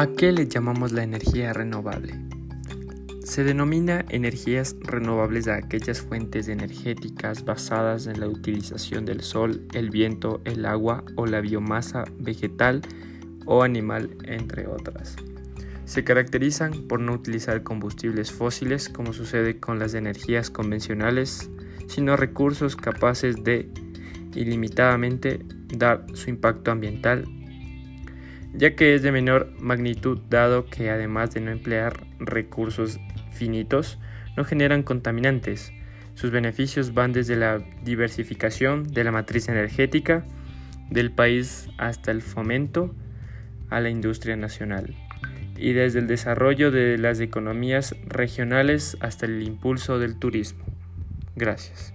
¿A qué le llamamos la energía renovable? Se denomina energías renovables a aquellas fuentes energéticas basadas en la utilización del sol, el viento, el agua o la biomasa vegetal o animal, entre otras. Se caracterizan por no utilizar combustibles fósiles como sucede con las energías convencionales, sino recursos capaces de ilimitadamente dar su impacto ambiental ya que es de menor magnitud dado que además de no emplear recursos finitos, no generan contaminantes. Sus beneficios van desde la diversificación de la matriz energética del país hasta el fomento a la industria nacional y desde el desarrollo de las economías regionales hasta el impulso del turismo. Gracias.